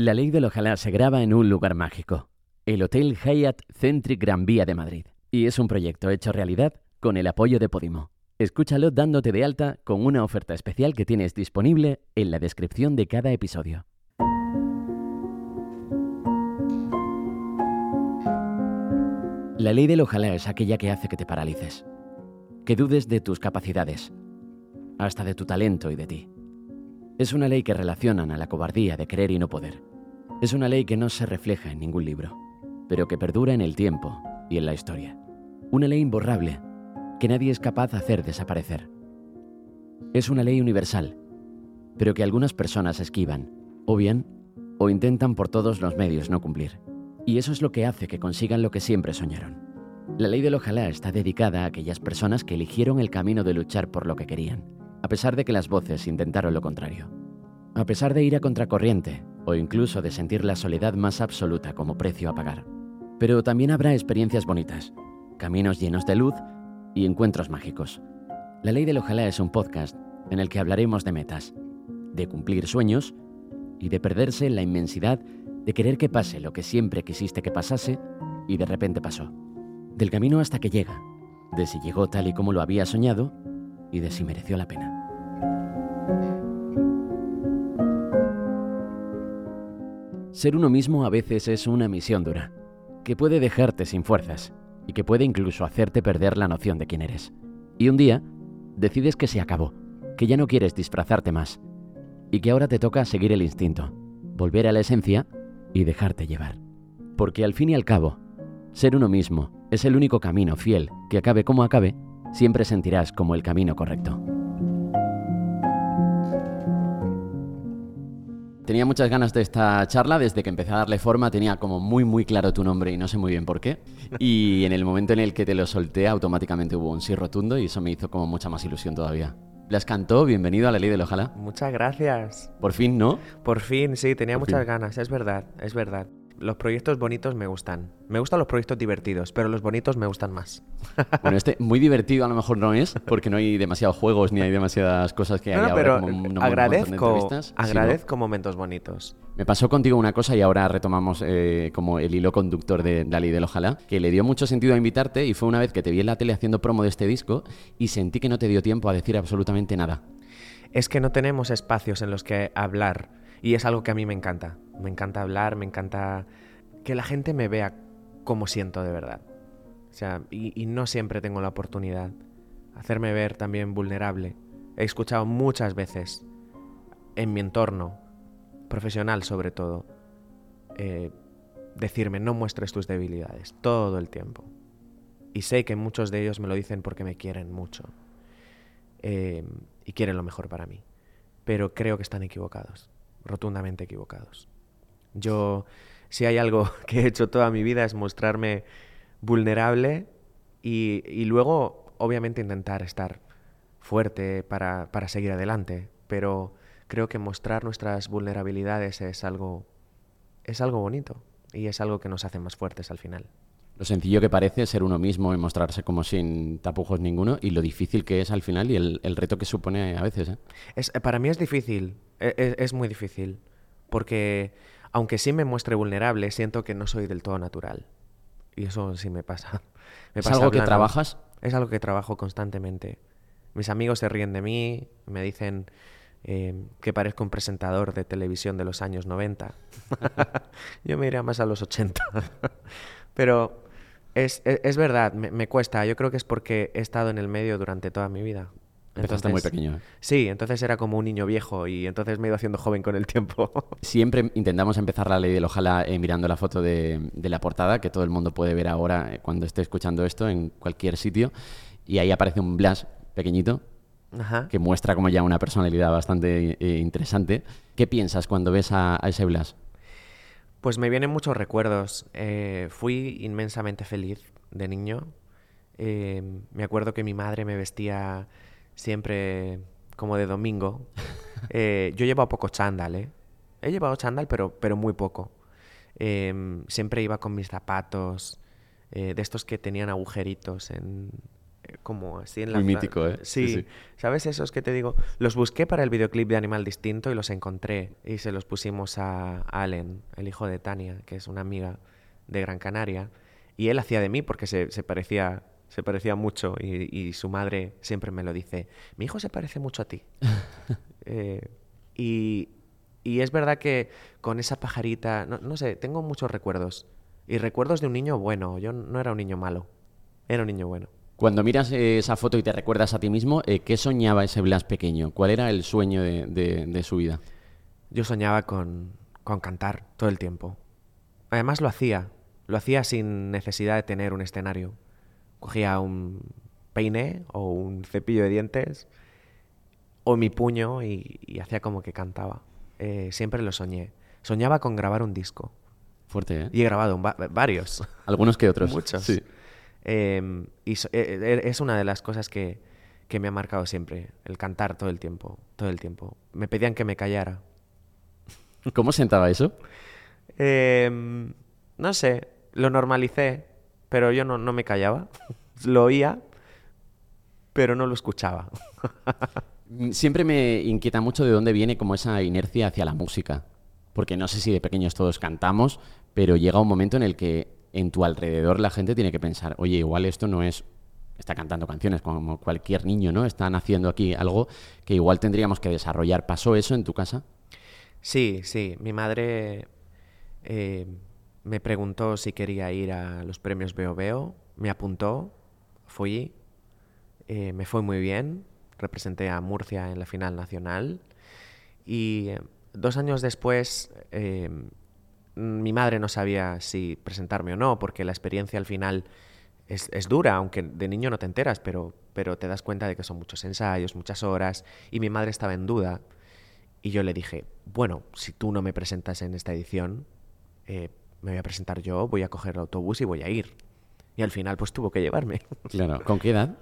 La ley del ojalá se graba en un lugar mágico, el Hotel Hyatt Centric Gran Vía de Madrid, y es un proyecto hecho realidad con el apoyo de Podimo. Escúchalo dándote de alta con una oferta especial que tienes disponible en la descripción de cada episodio. La ley del ojalá es aquella que hace que te paralices, que dudes de tus capacidades, hasta de tu talento y de ti. Es una ley que relacionan a la cobardía de querer y no poder. Es una ley que no se refleja en ningún libro, pero que perdura en el tiempo y en la historia. Una ley imborrable que nadie es capaz de hacer desaparecer. Es una ley universal, pero que algunas personas esquivan, o bien, o intentan por todos los medios no cumplir. Y eso es lo que hace que consigan lo que siempre soñaron. La ley del ojalá está dedicada a aquellas personas que eligieron el camino de luchar por lo que querían, a pesar de que las voces intentaron lo contrario. A pesar de ir a contracorriente, o incluso de sentir la soledad más absoluta como precio a pagar. Pero también habrá experiencias bonitas, caminos llenos de luz y encuentros mágicos. La ley del ojalá es un podcast en el que hablaremos de metas, de cumplir sueños y de perderse en la inmensidad de querer que pase lo que siempre quisiste que pasase y de repente pasó. Del camino hasta que llega, de si llegó tal y como lo había soñado y de si mereció la pena. Ser uno mismo a veces es una misión dura, que puede dejarte sin fuerzas y que puede incluso hacerte perder la noción de quién eres. Y un día decides que se acabó, que ya no quieres disfrazarte más y que ahora te toca seguir el instinto, volver a la esencia y dejarte llevar. Porque al fin y al cabo, ser uno mismo es el único camino fiel que acabe como acabe, siempre sentirás como el camino correcto. Tenía muchas ganas de esta charla, desde que empecé a darle forma tenía como muy muy claro tu nombre y no sé muy bien por qué. Y en el momento en el que te lo solté, automáticamente hubo un sí rotundo y eso me hizo como mucha más ilusión todavía. Las cantó, bienvenido a la ley del ojalá. Muchas gracias. Por fin, ¿no? Por fin, sí, tenía Por muchas fin. ganas, es verdad, es verdad. Los proyectos bonitos me gustan. Me gustan los proyectos divertidos, pero los bonitos me gustan más. Bueno, este muy divertido a lo mejor no es, porque no hay demasiados juegos ni hay demasiadas cosas que hay No, ahora pero como un- un montón de agradezco, agradezco momentos bonitos. Me pasó contigo una cosa y ahora retomamos eh, como el hilo conductor de la ley del ojalá, que le dio mucho sentido a invitarte y fue una vez que te vi en la tele haciendo promo de este disco y sentí que no te dio tiempo a decir absolutamente nada. Es que no tenemos espacios en los que hablar y es algo que a mí me encanta. Me encanta hablar, me encanta que la gente me vea como siento de verdad. O sea, y, no siempre tengo la oportunidad. Hacerme ver también vulnerable. He escuchado muchas veces en mi entorno, profesional sobre todo, eh, decirme no muestres tus debilidades todo el tiempo. Y sé que muchos de ellos me lo dicen porque me quieren mucho eh, y quieren lo mejor para mí. Pero creo que están equivocados, rotundamente equivocados. Yo, si hay algo que he hecho toda mi vida es mostrarme vulnerable y, y luego, obviamente, intentar estar fuerte para, para seguir adelante. Pero creo que mostrar nuestras vulnerabilidades es algo, es algo bonito y es algo que nos hace más fuertes al final. Lo sencillo que parece ser uno mismo y mostrarse como sin tapujos ninguno y lo difícil que es al final y el, el reto que supone a veces. ¿eh? Es, eh, para mí es difícil, e- e- es, muy difícil, porque aunque sí me muestre vulnerable, siento que no soy del todo natural. Y eso sí me pasa. Me ¿Es pasa algo que trabajas? Es algo que trabajo constantemente. Mis amigos se ríen de mí, me dicen eh, que parezco un presentador de televisión de los años 90. Yo me iría más a los 80. Pero es, es- es verdad, me, me cuesta. Yo creo que es porque he estado en el medio durante toda mi vida. Empezaste muy pequeño. ¿eh? Sí, entonces era como un niño viejo y entonces me he ido haciendo joven con el tiempo. Siempre intentamos empezar la ley del ojalá eh, mirando la foto de, de la portada, que todo el mundo puede ver ahora eh, cuando esté escuchando esto en cualquier sitio. Y ahí aparece un Blas pequeñito Ajá. que muestra como ya una personalidad bastante eh, interesante. ¿Qué piensas cuando ves a, a ese Blas? Pues me vienen muchos recuerdos. Eh, fui inmensamente feliz de niño. Eh, me acuerdo que mi madre me vestía siempre como de domingo. Eh, yo llevaba poco chándal, ¿eh? He llevado chándal, pero, pero muy poco. Siempre iba con mis zapatos, de estos que tenían agujeritos en, como así en la... Muy mítico, ¿eh? Sí, Sí, sí. ¿sabes esos que te digo? Los busqué para el videoclip de Animal Distinto y los encontré y se los pusimos a Allen, el hijo de Tania, que es una amiga de Gran Canaria, y él hacía de mí porque se, se parecía... Se parecía mucho y, y su madre siempre me lo dice. Mi hijo se parece mucho a ti. Eh, y, y es verdad que con esa pajarita, no, no sé, tengo muchos recuerdos. Y recuerdos de un niño bueno. Yo no era un niño malo. Era un niño bueno. Cuando miras eh, esa foto y te recuerdas a ti mismo, eh, ¿qué soñaba ese Blas pequeño? ¿Cuál era el sueño de, de- de su vida? Yo soñaba con, con cantar todo el tiempo. Además lo hacía. Lo hacía sin necesidad de tener un escenario. Cogía un peine o un cepillo de dientes o mi puño y, y hacía como que cantaba. Eh, siempre lo soñé. Soñaba con grabar un disco. Fuerte, ¿eh? Y he grabado varios. Algunos que otros. Muchos. Sí. Eh, y so- eh, eh, es una de las cosas que, que me ha marcado siempre, el cantar todo el tiempo, todo el tiempo. Me pedían que me callara. ¿Cómo sentaba eso? Eh, no sé, lo normalicé, pero yo no, no me callaba. lo oía, pero no lo escuchaba. Siempre me inquieta mucho de dónde viene como esa inercia hacia la música. Porque no sé si de pequeños todos cantamos, pero llega un momento en el que en tu alrededor la gente tiene que pensar, oye, igual esto no es... Está cantando canciones como cualquier niño, ¿no? Están haciendo aquí algo que igual tendríamos que desarrollar. ¿Pasó eso en tu casa? Sí, sí. Mi madre eh, me preguntó si quería ir a los premios Veo Veo. Me apuntó, fui, eh, me fue muy bien. Representé a Murcia en la final nacional. Y eh, dos años después, mi madre no sabía si presentarme o no, porque la experiencia al final es, es dura, aunque de niño no te enteras, pero, pero te das cuenta de que son muchos ensayos, muchas horas. Y mi madre estaba en duda. Y yo le dije, bueno, si tú no me presentas en esta edición, eh, me voy a presentar yo, voy a coger el autobús y voy a ir. Y al final pues tuvo que llevarme. Claro. ¿Con qué edad?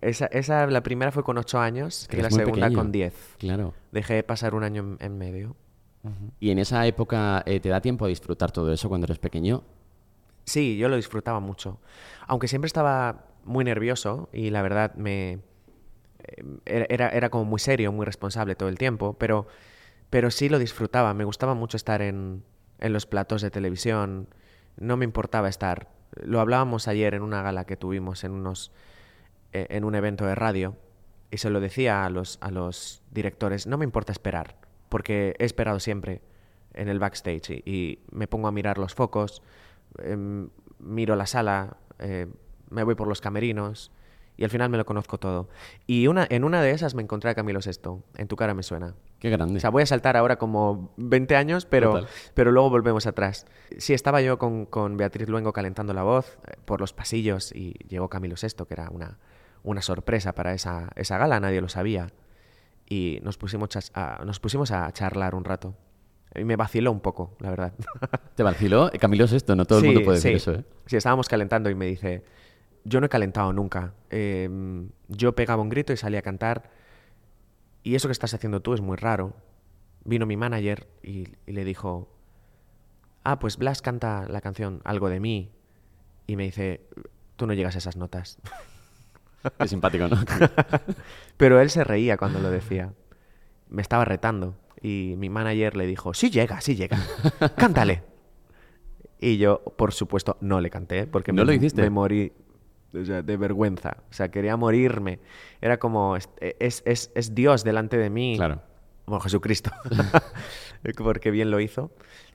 Esa, esa la primera fue con ocho años Que y la segunda pequeño. con diez. Claro. Dejé pasar un año en, en medio. ¿Y en esa época eh, te da tiempo a disfrutar todo eso cuando eres pequeño? Sí, yo lo disfrutaba mucho. Aunque siempre estaba muy nervioso y la verdad me... eh, Era, era, como muy serio, muy responsable todo el tiempo, pero, pero sí lo disfrutaba. Me gustaba mucho estar en, en los platos de televisión. No me importaba estar. Lo hablábamos ayer en una gala que tuvimos en, unos, eh, en un evento de radio y se lo decía a los, a los directores, no me importa esperar, porque he esperado siempre en el backstage y, y me pongo a mirar los focos, em, miro la sala, eh, me voy por los camerinos y al final me lo conozco todo. Y una, en una de esas me encontré a Camilo Sesto, en tu cara me suena. Qué grande. O sea, voy a saltar ahora como 20 años, pero, Total. pero luego volvemos atrás. Sí, estaba yo con, con Beatriz Luengo calentando la voz eh, por los pasillos y llegó Camilo Sesto, que era una, una sorpresa para esa, esa gala, nadie lo sabía. Y nos pusimos, a, nos pusimos a charlar un rato. Y me vaciló un poco, la verdad. ¿Te vaciló? Camilo es esto, no todo el mundo puede decir sí. eso, ¿eh? Sí, estábamos calentando y me dice, yo no he calentado nunca. Eh, yo pegaba un grito y salía a cantar. Y eso que estás haciendo tú es muy raro. Vino mi manager y, y le dijo, ah, pues Blas canta la canción Algo de mí. Y me dice, tú no llegas a esas notas. Qué simpático, ¿no? Pero él se reía cuando lo decía. Me estaba retando. Y mi manager le dijo, sí llega, sí llega. Cántale. Y yo, por supuesto, no le canté porque ¿No me, lo hiciste? me morí o sea, de vergüenza. O sea, quería morirme. Era como, es, es, es- es Dios delante de mí. Claro. Bueno, Jesucristo. porque bien lo hizo.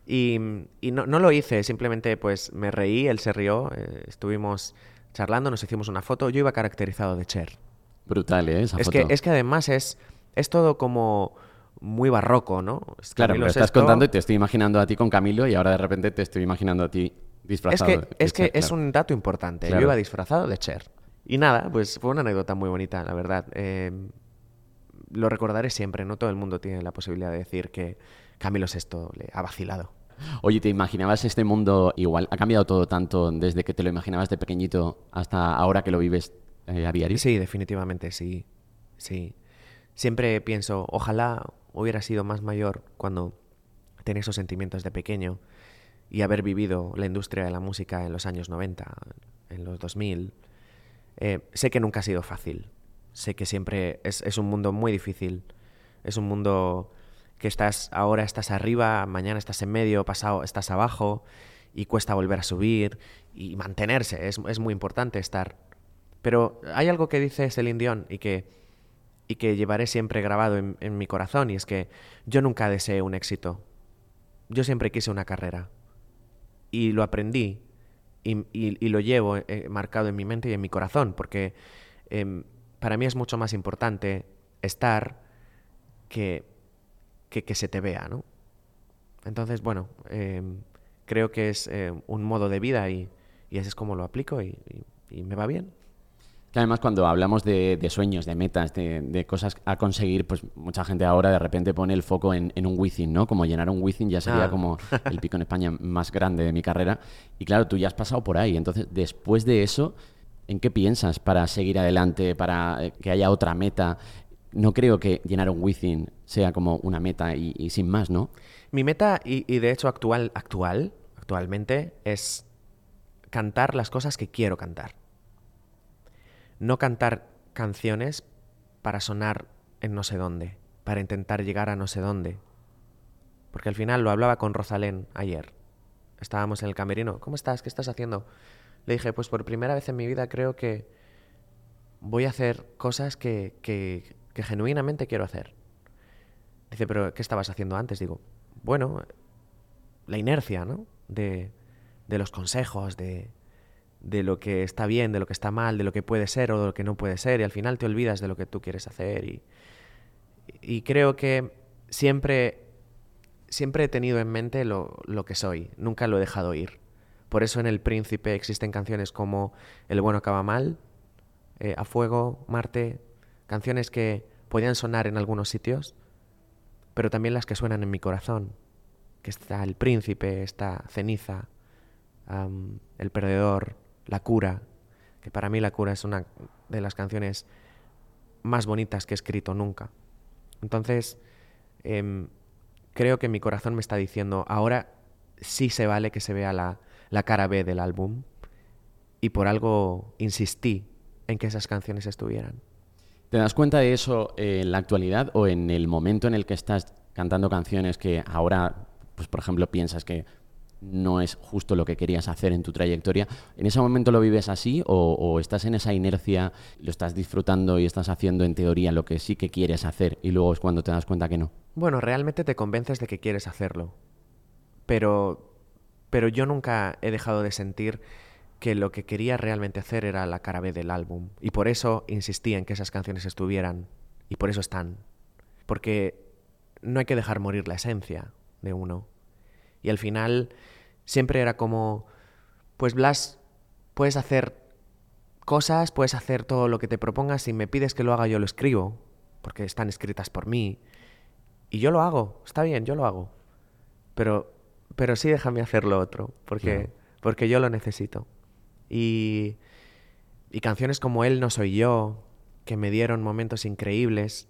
Y, y no, no lo hice, simplemente pues me reí, él se rió, eh, estuvimos charlando, nos hicimos una foto. Yo iba caracterizado de Cher. Brutal, ¿eh? Esa Es foto. que, es que además es, es todo como muy barroco, ¿no? Es Claro, me lo estás contando y te estoy imaginando a ti con Camilo y ahora de repente te estoy imaginando a ti Es disfrazado. que, de- es, que es un dato importante. Claro. Yo iba disfrazado de Cher. Y nada, pues fue una anécdota muy bonita, la verdad. Eh, lo recordaré siempre. No todo el mundo tiene la posibilidad de decir que Camilo Sesto le ha vacilado. Oye, ¿te imaginabas este mundo igual? ¿Ha cambiado todo tanto desde que te lo imaginabas de pequeñito hasta ahora que lo vives eh, a diario? Sí, definitivamente, sí. Sí. Siempre pienso, ojalá hubiera sido más mayor cuando tenía esos sentimientos de pequeño y haber vivido la industria de la música en los años 90, en los 2000. Eh, sé que nunca ha sido fácil. Sé que siempre es, es un mundo muy difícil. Es un mundo que estás ahora estás arriba, mañana estás en medio, pasado estás abajo y cuesta volver a subir y mantenerse. Es, es muy importante estar. Pero hay algo que dice Celine Dion y que, y que llevaré siempre grabado en, en mi corazón y es que yo nunca deseé un éxito. Yo siempre quise una carrera. Y lo aprendí y, y, lo llevo eh, marcado en mi mente y en mi corazón porque eh, para mí es mucho más importante estar que, que, que se te vea, ¿no? Entonces, bueno, eh, creo que es eh, un modo de vida y, y, así es como lo aplico y, y, y me va bien. Además, cuando hablamos de, de sueños, de metas, de, de, cosas a conseguir, pues mucha gente ahora de repente pone el foco en, en un Wizzing, ¿no? Como llenar un Wizzing ya sería ah. como el pico en España más grande de mi carrera. Y claro, tú ya has pasado por ahí. Entonces, después de eso, ¿en qué piensas para seguir adelante, para eh, que haya otra meta? No creo que llenar un Wizzing sea como una meta y, y sin más, ¿no? Mi meta, y, y de hecho actual, actual, actualmente, es cantar las cosas que quiero cantar no cantar canciones para sonar en no sé dónde, para intentar llegar a no sé dónde. Porque al final lo hablaba con Rosalén ayer. Estábamos en el camerino. ¿Cómo estás? ¿Qué estás haciendo? Le dije, pues por primera vez en mi vida creo que voy a hacer cosas que, que, que genuinamente quiero hacer. Dice, pero ¿qué estabas haciendo antes? Digo, bueno, la inercia, ¿no? De, de los consejos, de, de lo que está bien, de lo que está mal, de lo que puede ser o de lo que no puede ser, y al final te olvidas de lo que tú quieres hacer. Y, y creo que siempre, siempre he tenido en mente lo, lo, que soy, nunca lo he dejado ir. Por eso en El Príncipe existen canciones como El bueno acaba mal, eh, A Fuego, Marte, canciones que podían sonar en algunos sitios, pero también las que suenan en mi corazón, que está El Príncipe, está Ceniza, El Perdedor, la cura, que para mí La cura es una de las canciones más bonitas que he escrito nunca. Entonces, eh, creo que mi corazón me está diciendo, ahora sí se vale que se vea la cara B del álbum y por algo insistí en que esas canciones estuvieran. ¿Te das cuenta de eso en la actualidad o en el momento en el que estás cantando canciones que ahora, pues por ejemplo, piensas que no es justo lo que querías hacer en tu trayectoria. ¿En ese momento lo vives así o, estás en esa inercia, lo estás disfrutando y estás haciendo en teoría lo que sí que quieres hacer y luego es cuando te das cuenta que no? Bueno, realmente te convences de que quieres hacerlo, pero, pero yo nunca he dejado de sentir que lo que quería realmente hacer era la cara B del álbum y por eso insistí en que esas canciones estuvieran y por eso están, porque no hay que dejar morir la esencia de uno. Y al final siempre era como, pues Blas, puedes hacer cosas, puedes hacer todo lo que te propongas, si me pides que lo haga yo lo escribo, porque están escritas por mí. Y yo lo hago, está bien, yo lo hago. Pero, pero sí déjame hacer lo otro, porque, no. porque yo lo necesito. Y, canciones como Él no soy yo, que me dieron momentos increíbles.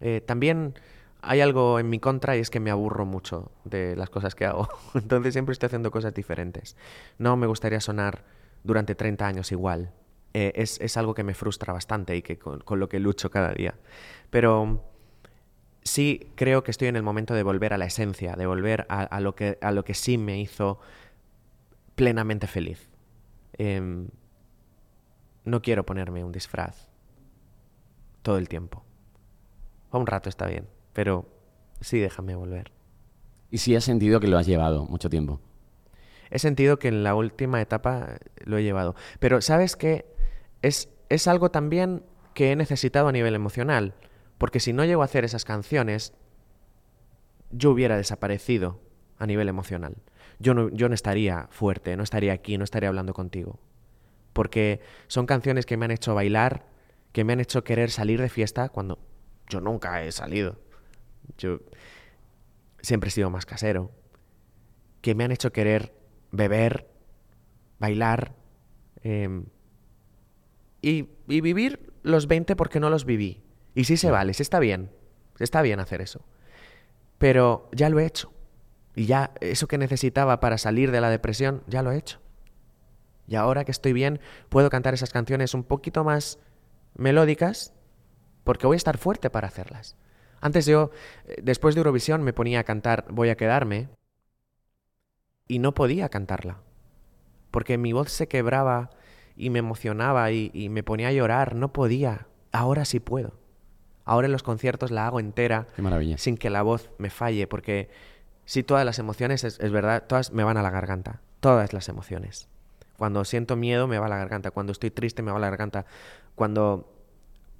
Eh, también hay algo en mi contra y es que me aburro mucho de las cosas que hago. Entonces siempre estoy haciendo cosas diferentes. No me gustaría sonar durante 30 años igual. Eh, es, algo que me frustra bastante y que con, lo que lucho cada día. Pero sí creo que estoy en el momento de volver a la esencia, de volver a lo que sí me hizo plenamente feliz. Eh, no quiero ponerme un disfraz todo el tiempo. A un rato está bien pero sí déjame volver. ¿Y si has sentido que lo has llevado mucho tiempo? He sentido que en la última etapa lo he llevado. Pero sabes que es, es algo también que he necesitado a nivel emocional. Porque si no llego a hacer esas canciones, yo hubiera desaparecido a nivel emocional. Yo no, yo no estaría fuerte, no estaría aquí, no estaría hablando contigo. Porque son canciones que me han hecho bailar, que me han hecho querer salir de fiesta cuando yo nunca he salido. Yo siempre he sido más casero. Que me han hecho querer beber, bailar eh, y, y, vivir los 20 porque no los viví. Y sí se vale, sí está bien. Está bien hacer eso. Pero ya lo he hecho. Y ya eso que necesitaba para salir de la depresión, ya lo he hecho. Y ahora que estoy bien, puedo cantar esas canciones un poquito más melódicas porque voy a estar fuerte para hacerlas. Antes yo, eh, después de Eurovisión, me ponía a cantar Voy a quedarme y no podía cantarla. Porque mi voz se quebraba y me emocionaba y, me ponía a llorar. No podía. Ahora sí puedo. Ahora en los conciertos la hago entera. Sin que la voz me falle. Porque si todas las emociones, es, es verdad, todas me van a la garganta. Todas las emociones. Cuando siento miedo me va a la garganta. Cuando estoy triste me va a la garganta. Cuando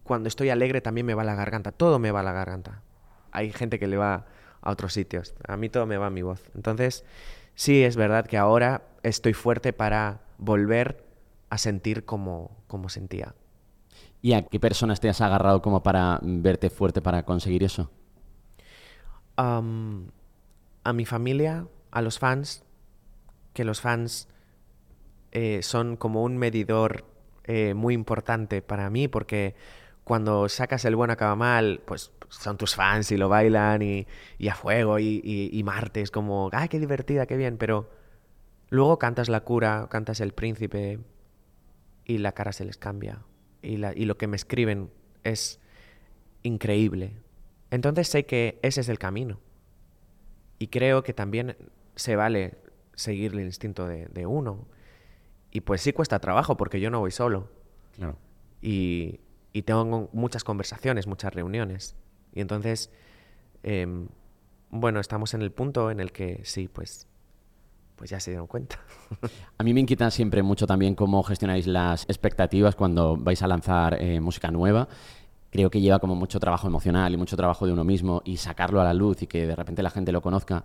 cuando estoy alegre también me va la garganta, todo me va a la garganta. Hay gente que le va a otros sitios, a mí todo me va a mi voz. Entonces, sí es verdad que ahora estoy fuerte para volver a sentir como, como sentía. ¿Y a qué personas te has agarrado como para verte fuerte para conseguir eso? A mi familia, a los fans, que los fans eh, son como un medidor eh, muy importante para mí porque cuando sacas el bueno acaba mal, pues son tus fans y lo bailan y, a fuego y, y, martes como, ¡ay, qué divertida, qué bien! Pero luego cantas la cura, cantas el príncipe y la cara se les cambia y, y lo que me escriben es increíble. Entonces sé que ese es el camino. Y creo que también se vale seguir el instinto de, de uno. Y pues sí cuesta trabajo porque yo no voy solo. Claro. Y, y tengo muchas conversaciones, muchas reuniones. Y entonces, em, bueno, estamos en el punto en el que sí, pues, pues ya se dieron cuenta. a mí me inquieta siempre mucho también cómo gestionáis las expectativas cuando vais a lanzar eh, música nueva. Creo que lleva como mucho trabajo emocional y mucho trabajo de uno mismo y sacarlo a la luz y que de repente la gente lo conozca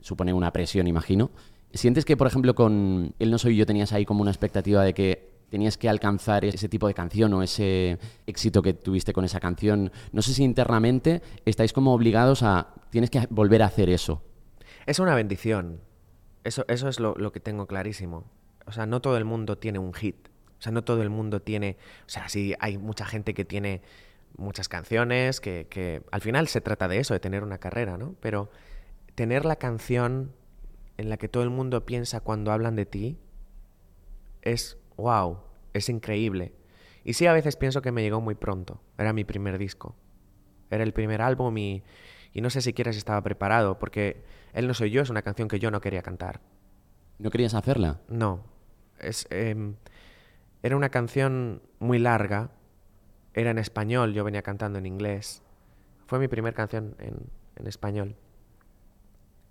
supone una presión, imagino. ¿Sientes que, por ejemplo, con Él no soy yo tenías ahí como una expectativa de que tenías que alcanzar ese tipo de canción o ese éxito que tuviste con esa canción. No sé si internamente estáis como obligados a, tienes que volver a hacer eso. Es una bendición. Eso, eso es lo, que tengo clarísimo. O sea, no todo el mundo tiene un hit. O sea, no todo el mundo tiene... O sea, sí hay mucha gente que tiene muchas canciones, que, que al final se trata de eso, de tener una carrera, ¿no? Pero tener la canción en la que todo el mundo piensa cuando hablan de ti es wow, es increíble. Y sí, a veces pienso que me llegó muy pronto. Era mi primer disco. Era el primer álbum y, y no sé si quieres estaba preparado, porque Él no soy yo es una canción que yo no quería cantar. ¿No querías hacerla? No. Es, em, era una canción muy larga. Era en español, yo venía cantando en inglés. Fue mi primera canción en, en español.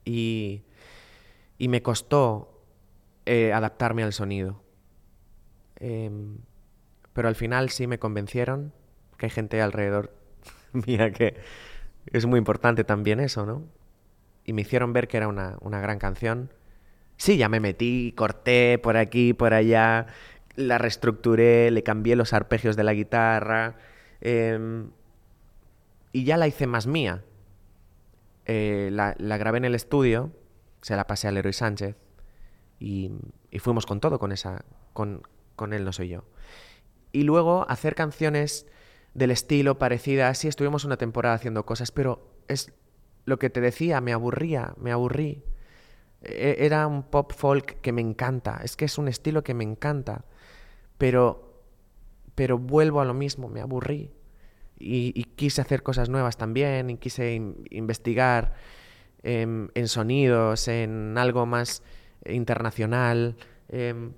Y, y me costó eh, adaptarme al sonido. Em, pero al final sí me convencieron, que hay gente alrededor mía que es muy importante también eso, ¿no? Y me hicieron ver que era una, gran canción. Sí, ya me metí, corté por aquí, por allá, la reestructuré, le cambié los arpegios de la guitarra em, y ya la hice más mía. Eh, la, grabé en el estudio, se la pasé a Leroy Sánchez y, y fuimos con todo, con esa, con, con él no soy yo. Y luego hacer canciones del estilo parecidas. Sí, estuvimos una temporada haciendo cosas, pero es lo que te decía, me aburría, me aburrí. E, era un pop folk que me encanta, es que es un estilo que me encanta, pero, pero vuelvo a lo mismo, me aburrí. Y, quise hacer cosas nuevas también, y quise investigar en, sonidos, en algo más internacional. Em,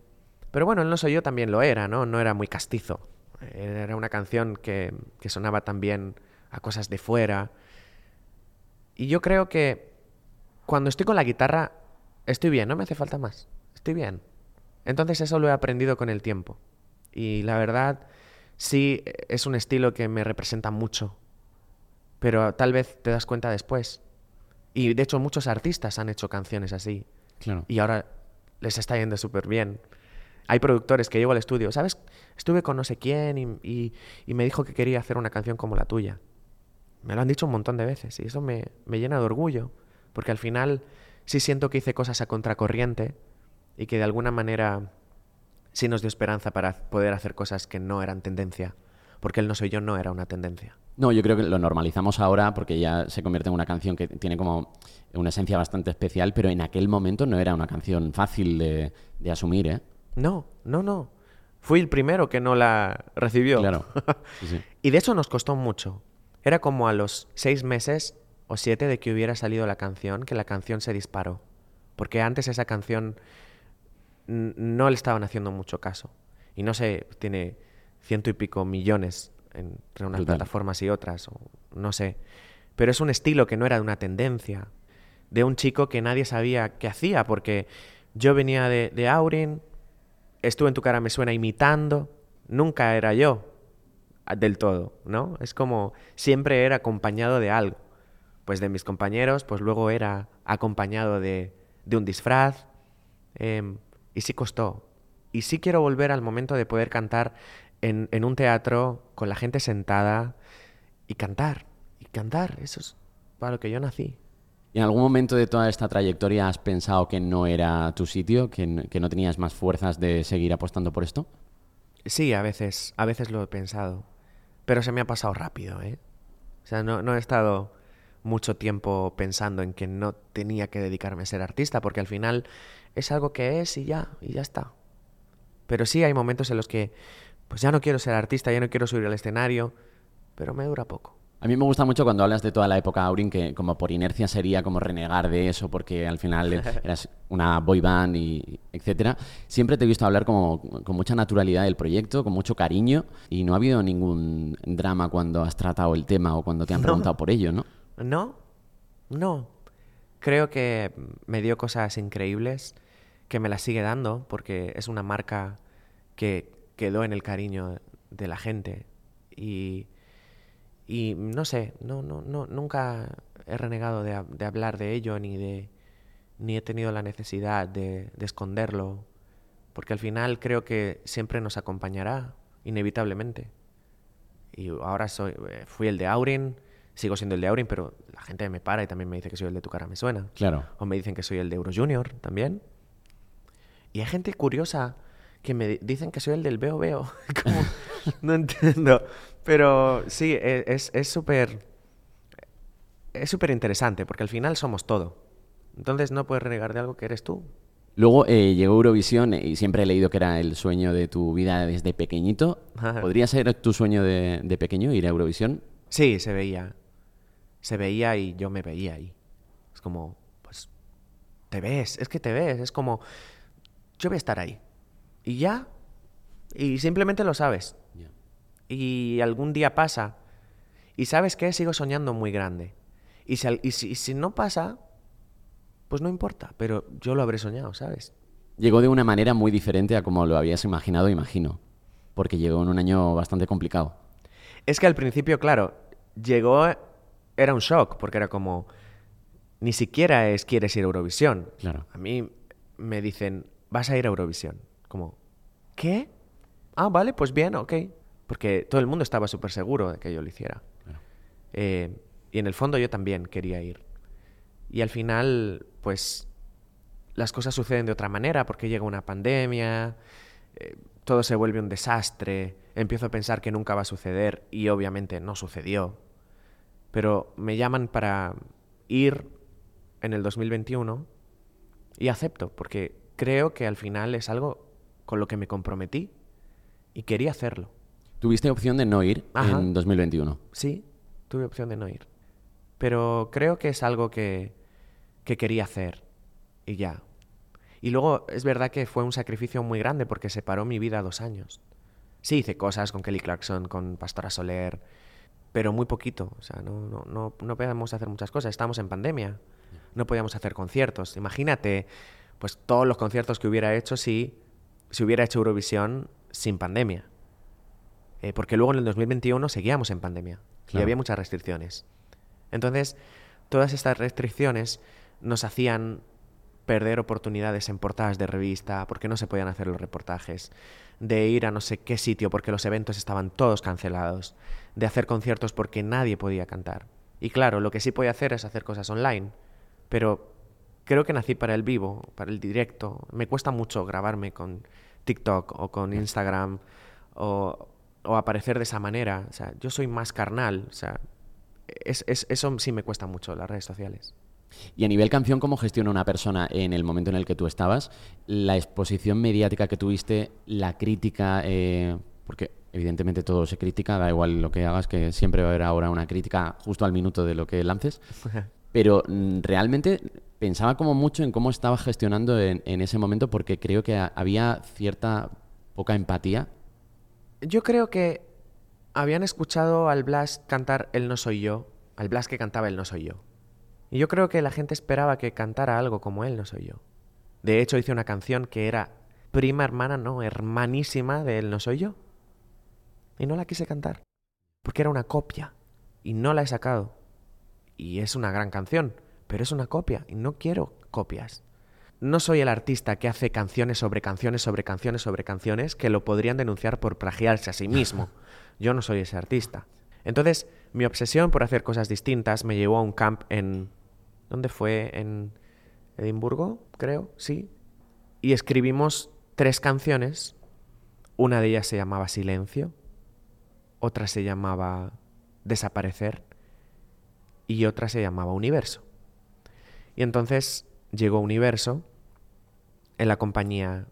pero bueno, el No Soy Yo también lo era, ¿no? No era muy castizo. Era una canción que, sonaba también a cosas de fuera. Y yo creo que cuando estoy con la guitarra, estoy bien, no me hace falta más. Estoy bien. Entonces eso lo he aprendido con el tiempo. Y la verdad, sí, es un estilo que me representa mucho. Pero tal vez te das cuenta después. Y de hecho muchos artistas han hecho canciones así. Claro. Y ahora les está yendo súper bien hay productores que llego al estudio, ¿sabes? Estuve con no sé quién y, me dijo que quería hacer una canción como la tuya. Me lo han dicho un montón de veces y eso me, llena de orgullo, porque al final sí siento que hice cosas a contracorriente y que de alguna manera sí nos dio esperanza para poder hacer cosas que no eran tendencia, porque él no soy yo no era una tendencia. No, yo creo que lo normalizamos ahora porque ya se convierte en una canción que tiene como una esencia bastante especial, pero en aquel momento no era una canción fácil de, de asumir, ¿eh? No, no, no. Fui el primero que no la recibió. Claro. Sí, sí. Y de eso nos costó mucho. Era como a los seis meses o siete de que hubiera salido la canción, que la canción se disparó. Porque antes esa canción no le estaban haciendo mucho caso. Y no sé, tiene ciento y pico millones entre unas plataformas y otras, o no sé. Pero es un estilo que no era de una tendencia, de un chico que nadie sabía qué hacía, porque yo venía de, de Aurin, estuve en tu cara me suena imitando, nunca era yo del todo, ¿no? Es como siempre era acompañado de algo. Pues de mis compañeros, pues luego era acompañado de, de un disfraz. em, y sí costó. Y sí quiero volver al momento de poder cantar en, en un teatro con la gente sentada y cantar. Y cantar, eso es para lo que yo nací. ¿Y en algún momento de toda esta trayectoria has pensado que no era tu sitio, que, que no tenías más fuerzas de seguir apostando por esto? Sí, a veces, a veces lo he pensado. Pero se me ha pasado rápido, ¿eh? O sea, no, no he estado mucho tiempo pensando en que no tenía que dedicarme a ser artista, porque al final es algo que es y ya, y ya está. Pero sí hay momentos en los que, pues ya no quiero ser artista, ya no quiero subir al escenario, pero me dura poco. A mí me gusta mucho cuando hablas de toda la época Aurin, que como por inercia sería como renegar de eso, porque al final eras una boy band y etcétera. Siempre te he visto hablar como, con mucha naturalidad del proyecto, con mucho cariño, y no ha habido ningún drama cuando has tratado el tema o cuando te han preguntado por ello, ¿no? No, no. Creo que me dio cosas increíbles, que me las sigue dando, porque es una marca que quedó en el cariño de la gente. Y, y no sé, no, no, no, nunca he renegado de, hab- de hablar de ello, ni, de, ni he tenido la necesidad de, de esconderlo, porque al final creo que siempre nos acompañará, inevitablemente. Y ahora soy, eh, fui el de Aurin, sigo siendo el de Aurin, pero la gente me para y también me dice que soy el de Tu cara me suena. Claro. O me dicen que soy el de Euro Junior también. Y hay gente curiosa que me di- dicen que soy el del Veo Veo. Como, no entiendo. Pero sí, e- es es súper... Es súper interesante porque al final somos todo. Entonces no puedes renegar de algo que eres tú. Luego eh, llegó Eurovisión y siempre he leído que era el sueño de tu vida desde pequeñito. ¿Podría ser tu sueño de, de pequeño ir a Eurovisión? Sí, se veía. Se veía y yo me veía ahí. Es como, pues, te ves, es que te ves, es como, yo voy a estar ahí. Y ya, y simplemente lo sabes. Y algún día pasa. Y sabes qué, sigo soñando muy grande. Y si, y si, y si no pasa, pues no importa, pero yo lo habré soñado, ¿sabes? Llegó de una manera muy diferente a como lo habías imaginado, imagino. Porque llegó en un año bastante complicado. Es que al principio, claro, llegó, era un shock, porque era como, ni siquiera es quieres ir a Eurovisión. Claro. A mí me dicen, vas a ir a Eurovisión. Como, ¿qué? Ah, vale, pues bien, ok. Porque todo el mundo estaba súper seguro de que yo lo hiciera. Claro. Eh, y en el fondo yo también quería ir. Y al final, pues, las cosas suceden de otra manera, porque llega una pandemia, eh, todo se vuelve un desastre, empiezo a pensar que nunca va a suceder y obviamente no sucedió. Pero me llaman para ir en el 2021 y acepto, porque creo que al final es algo con lo que me comprometí y quería hacerlo. Tuviste opción de no ir Ajá. en 2021. Sí, tuve opción de no ir. Pero creo que es algo que, que quería hacer. Y ya. Y luego es verdad que fue un sacrificio muy grande porque separó mi vida dos años. Sí, hice cosas con Kelly Clarkson, con Pastora Soler, pero muy poquito. O sea, no, no, no, no podíamos hacer muchas cosas. Estábamos en pandemia. No podíamos hacer conciertos. Imagínate, pues todos los conciertos que hubiera hecho si, si hubiera hecho Eurovisión sin pandemia. Eh, porque luego en el 2021 seguíamos en pandemia y había muchas restricciones. Entonces, todas estas restricciones nos hacían perder oportunidades en portadas de revista porque no se podían hacer los reportajes, de ir a no sé qué sitio porque los eventos estaban todos cancelados, de hacer conciertos porque nadie podía cantar. Y claro, lo que sí podía hacer es hacer cosas online, pero creo que nací para el vivo, para el directo. Me cuesta mucho grabarme con TikTok o con Instagram o, o aparecer de esa manera. O sea, yo soy más carnal. O sea, es, es- eso sí me cuesta mucho, las redes sociales. Y a nivel canción, ¿cómo gestiona una persona en el momento en el que tú estabas? La exposición mediática que tuviste, la crítica, eh, porque evidentemente todo se critica, da igual lo que hagas, que siempre va a haber ahora una crítica justo al minuto de lo que lances. Pero mm, realmente pensaba como mucho en cómo estaba gestionando en, ese momento porque creo que había cierta poca empatía. Yo creo que habían escuchado al Blas cantar El no soy yo, al Blas que cantaba El no soy yo. Y yo creo que la gente esperaba que cantara algo como Él no soy yo. De hecho, hice una canción que era prima hermana, no, hermanísima de Él no soy yo. Y no la quise cantar, porque era una copia. Y no la he sacado. Y es una gran canción, pero es una copia y no quiero copias. No soy el artista que hace canciones sobre canciones sobre canciones sobre canciones que lo podrían denunciar por plagiarse a sí mismo. Yo no soy ese artista. Entonces, mi obsesión por hacer cosas distintas me llevó a un camp en... ¿Dónde fue? En Edimburgo, creo, sí. Y escribimos tres canciones. Una de ellas se llamaba Silencio, otra se llamaba Desaparecer y otra se llamaba Universo. Y entonces llegó Universo, en la compañía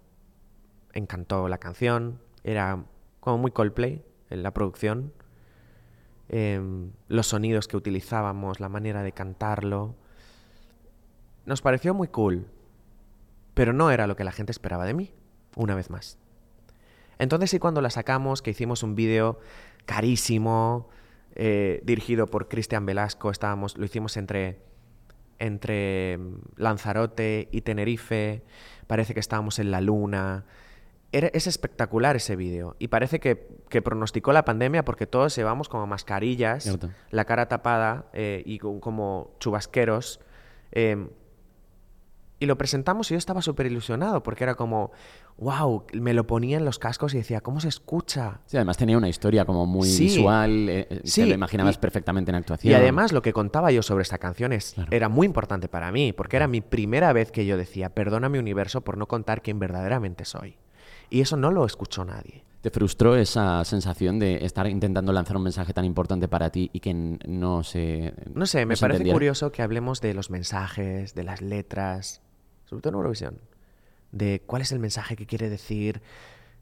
encantó la canción, era como muy Coldplay en la producción, em, los sonidos que utilizábamos, la manera de cantarlo. Nos pareció muy cool, pero no era lo que la gente esperaba de mí, una vez más. Entonces sí cuando la sacamos, que hicimos un vídeo carísimo, eh, dirigido por Cristian Velasco. Estábamos, lo hicimos entre, entre mm, Lanzarote y Tenerife. Parece que estábamos en la luna. es espectacular ese vídeo. Y parece que, pronosticó la pandemia porque todos llevamos como mascarillas, la cara tapada eh, y como chubasqueros. Em, y lo presentamos y yo estaba súper ilusionado porque era como, wow, me lo ponía en los cascos y decía, ¿cómo se escucha? Sí, además tenía una historia como muy visual, eh, eh, sí, te lo imaginabas perfectamente en actuación. Y además lo que contaba yo sobre esta canción era muy importante para mí, porque era mi primera vez que yo decía, perdona mi universo por no contar quién verdaderamente soy. Y eso no lo escuchó nadie. ¿Te frustró esa sensación de estar intentando lanzar un mensaje tan importante para ti y que no se... No sé, me parece curioso que hablemos de los mensajes, de las letras, sobre todo en Eurovisión de cuál es el mensaje que quiere decir,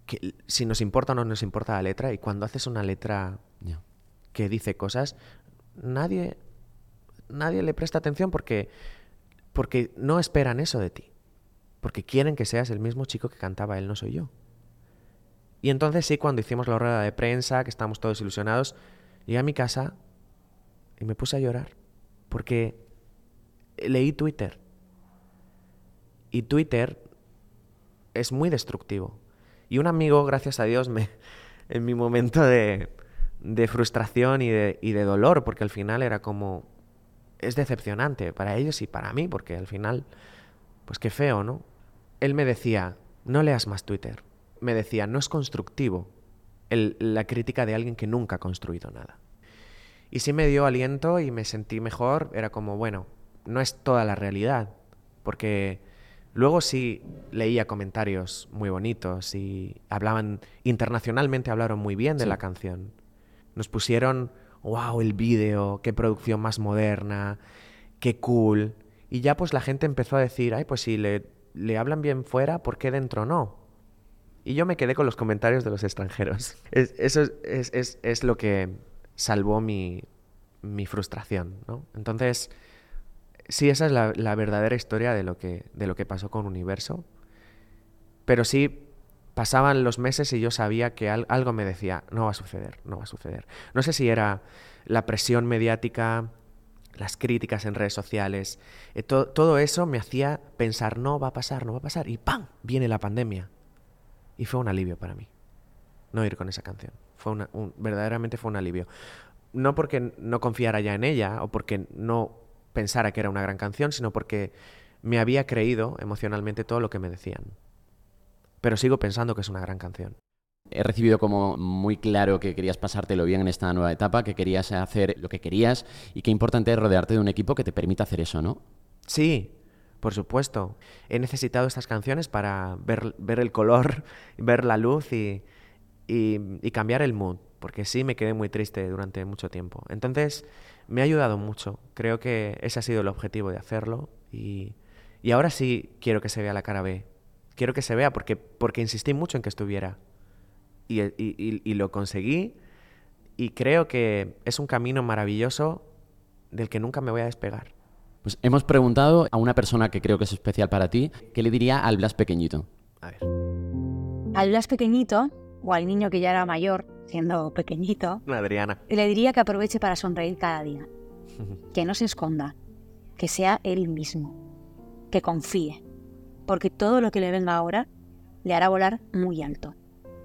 que, si nos importa o no nos importa la letra, y cuando haces una letra que dice cosas, nadie, nadie le presta atención porque, porque no esperan eso de ti, porque quieren que seas el mismo chico que cantaba Él no soy yo. Y entonces sí, cuando hicimos la rueda de prensa, que estábamos todos ilusionados, llegué a mi casa y me puse a llorar, porque leí Twitter. Y Twitter es muy destructivo. Y un amigo, gracias a Dios, me, en mi momento de, frustración y de, y de dolor, porque al final era como, es decepcionante para ellos y para mí, porque al final, pues qué feo, ¿no? Él me decía, no leas más Twitter. Me decía, no es constructivo la crítica de alguien que nunca ha construido nada. Y sí me dio aliento y me sentí mejor. Era como, bueno, no es toda la realidad, porque Luego sí leía comentarios muy bonitos y hablaban, internacionalmente hablaron muy bien de la canción. Nos pusieron, wow, el vídeo, qué producción más moderna, qué cool. Y ya pues la gente empezó a decir, ay, pues si le, le hablan bien fuera, ¿por qué dentro no? Y yo me quedé con los comentarios de los extranjeros. eso es, es, es, lo que salvó mi, mi frustración, ¿no? Entonces sí, esa es la, verdadera historia de lo, que, de lo que pasó con Universo. Pero sí, pasaban los meses y yo sabía que algo me decía, no va a suceder, no va a suceder. No sé si era la presión mediática, las críticas en redes sociales, eh, todo eso me hacía pensar, no va a pasar, no va a pasar. Y ¡pam! Viene la pandemia. Y fue un alivio para mí, no ir con esa canción. Fue un, verdaderamente fue un alivio. No porque no confiara ya en ella o porque no pensara que era una gran canción, sino porque me había creído emocionalmente todo lo que me decían. Pero sigo pensando que es una gran canción. He recibido como muy claro que querías pasártelo bien en esta nueva etapa, que querías hacer lo que querías y qué importante es rodearte de un equipo que te permita hacer eso, ¿no? Sí, por supuesto. He necesitado estas canciones para ver, ver el color, ver la luz y, y, cambiar el mood. porque sí me quedé muy triste durante mucho tiempo. Entonces, me ha ayudado mucho. Creo que ese ha sido el objetivo de hacerlo y, y ahora sí quiero que se vea la cara B. Quiero que se vea porque, porque insistí mucho en que estuviera. Y, y, y lo conseguí y creo que es un camino maravilloso del que nunca me voy a despegar. Pues hemos preguntado a una persona que creo que es especial para ti, ¿qué le diría al Blas pequeñito? A ver. Al Blas pequeñito, o al niño que ya era mayor, siendo pequeñito, Adriana. le diría que aproveche para sonreír cada día, que no se esconda, que sea él mismo, que confíe, porque todo lo que le venga ahora le hará volar muy alto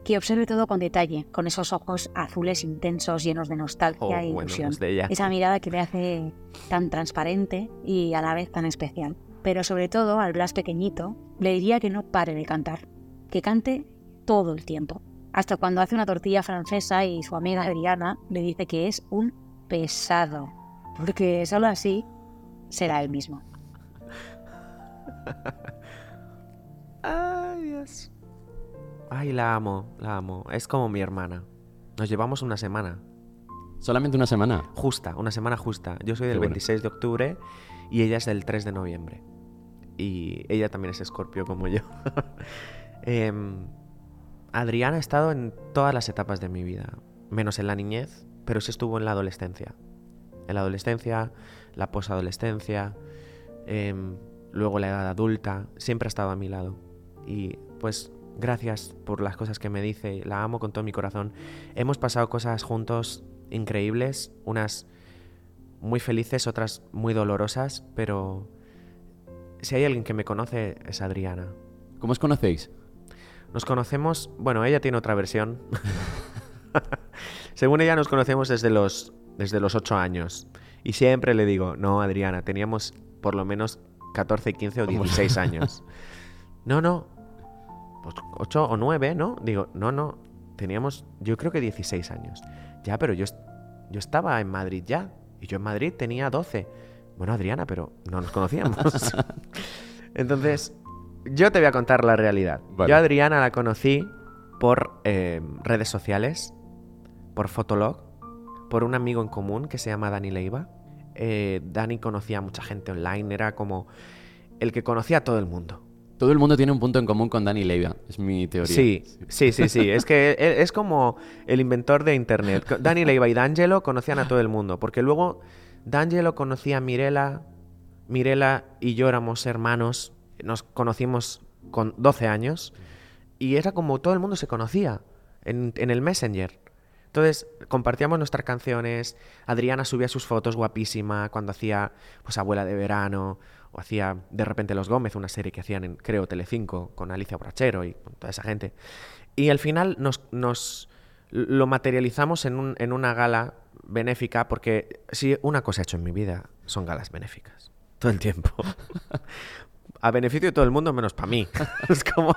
que observe todo con detalle, con esos ojos azules intensos, llenos de nostalgia Oh, e bueno, ilusión. de ella. Esa mirada que le hace tan transparente y a la vez tan especial. Pero sobre todo al Blas pequeñito le diría que no pare de cantar, que cante todo el tiempo. Hasta cuando hace una tortilla francesa y su amiga Adriana le dice que es un pesado, porque solo así será el mismo. Ay, Dios. Ay, la amo, la amo. Es como mi hermana. Nos llevamos una semana. Solamente una semana. Justa, una semana justa. Yo soy del bueno. 26 de octubre y ella es del 3 de noviembre. Y ella también es escorpio como yo. Em, Adriana ha estado en todas las etapas de mi vida, menos en la niñez, pero sí estuvo en la adolescencia. En la adolescencia, la posadolescencia, em, luego la edad adulta, siempre ha estado a mi lado. Y pues gracias por las cosas que me dice, la amo con todo mi corazón. Hemos pasado cosas juntos increíbles, unas muy felices, otras muy dolorosas, pero si hay alguien que me conoce es Adriana. ¿Cómo os conocéis? Nos conocemos, bueno, ella tiene otra versión. Según ella nos conocemos desde los, desde los 8 años. Y siempre le digo, no, Adriana, teníamos por lo menos 14, 15 o 16 años. No, no, pues 8 o 9, ¿no? Digo, no, no, teníamos, yo creo que 16 años. Ya, pero yo, yo estaba en Madrid ya. Y yo en Madrid tenía 12. Bueno, Adriana, pero no nos conocíamos. Entonces, yo te voy a contar la realidad. Vale. Yo a Adriana la conocí por eh, redes sociales, por Fotolog, por un amigo en común que se llama Dani Leiva. Eh, Dani conocía a mucha gente online, era como el que conocía a todo el mundo. Todo el mundo tiene un punto en común con Dani Leiva, es mi teoría. Sí, sí, sí, sí. Es que él- es como el inventor de Internet. Dani Leiva y D'Angelo conocían a todo el mundo, porque luego D'Angelo conocía a Mirela, Mirela y yo éramos hermanos, nos conocimos con 12 años, y era como todo el mundo se conocía en, el Messenger. Entonces compartíamos nuestras canciones, Adriana subía sus fotos guapísima cuando hacía pues Abuela de Verano, o hacía de repente Los Gómez, una serie que hacían en, creo, Telecinco, con Alicia Borrachero y con toda esa gente. Y al final nos, nos lo materializamos en, un- en una gala benéfica, porque si una cosa he hecho en mi vida son galas benéficas. Todo el tiempo. A beneficio de todo el mundo menos para mí. es como...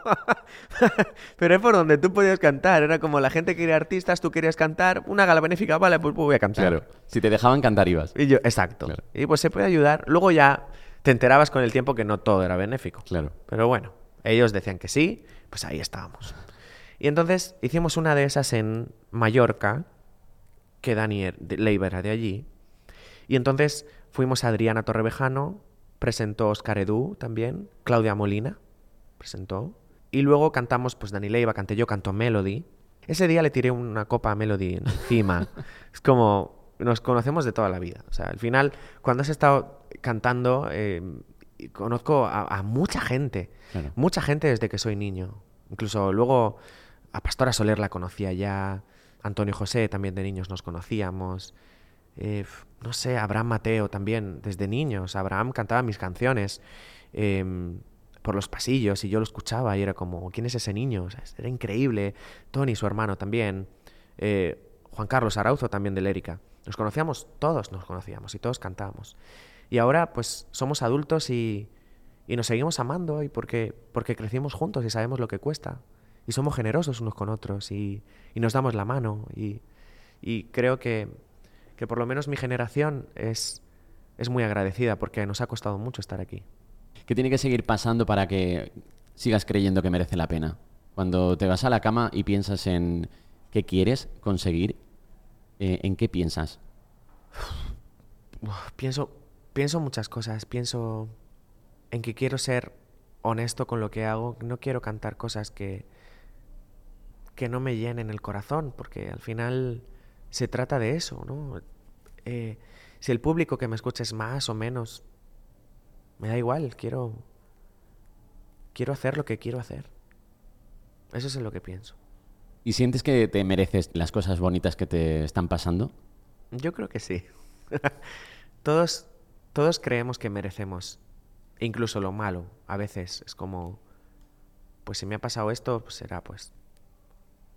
Pero es por donde tú podías cantar. Era como la gente quería artistas, tú querías cantar. Una gala benéfica, vale, pues voy a cantar. Claro. Si te dejaban cantar ibas. Y yo, exacto. Claro. Y pues se puede ayudar. Luego ya te enterabas con el tiempo que no todo era benéfico. Claro. Pero bueno, ellos decían que sí, pues ahí estábamos. Y entonces hicimos una de esas en Mallorca, que Dani er- Leiva era de allí. Y entonces fuimos a Adriana Torrevejano, presentó Oscar Edu también, Claudia Molina presentó. Y luego cantamos, pues Dani Leiva, canté yo, cantó Melody. Ese día le tiré una copa a Melody encima. es como, nos conocemos de toda la vida. O sea, al final, cuando has estado cantando, eh, conozco a, a mucha gente. Claro. Mucha gente desde que soy niño. Incluso luego a Pastora Soler la conocía ya. Antonio José también de niños nos conocíamos. Eh, no sé, Abraham Mateo también desde niños. Abraham cantaba mis canciones em, por los pasillos y yo lo escuchaba y era como, ¿quién es ese niño? Era increíble. Tony, su hermano también. Eh, Juan Carlos Arauzo también de Lérica. Nos conocíamos, todos nos conocíamos y todos cantábamos. Y ahora pues somos adultos y, y nos seguimos amando y porque, porque crecimos juntos y sabemos lo que cuesta. Y somos generosos unos con otros y, y nos damos la mano. Y, y creo que, que por lo menos mi generación es, es muy agradecida porque nos ha costado mucho estar aquí. ¿Qué tiene que seguir pasando para que sigas creyendo que merece la pena? Cuando te vas a la cama y piensas en qué quieres conseguir, eh, ¿en qué piensas? pienso, pienso muchas cosas. Pienso en que quiero ser honesto con lo que hago. No quiero cantar cosas que, que no me llenen el corazón, porque al final se trata de eso, ¿no? Eh, si el público que me escucha es más o menos, me da igual, quiero, quiero hacer lo que quiero hacer. Eso es lo que pienso. ¿Y sientes que te mereces las cosas bonitas que te están pasando? Yo creo que sí. todos, todos creemos que merecemos, incluso lo malo. A veces es como, pues si me ha pasado esto, pues será pues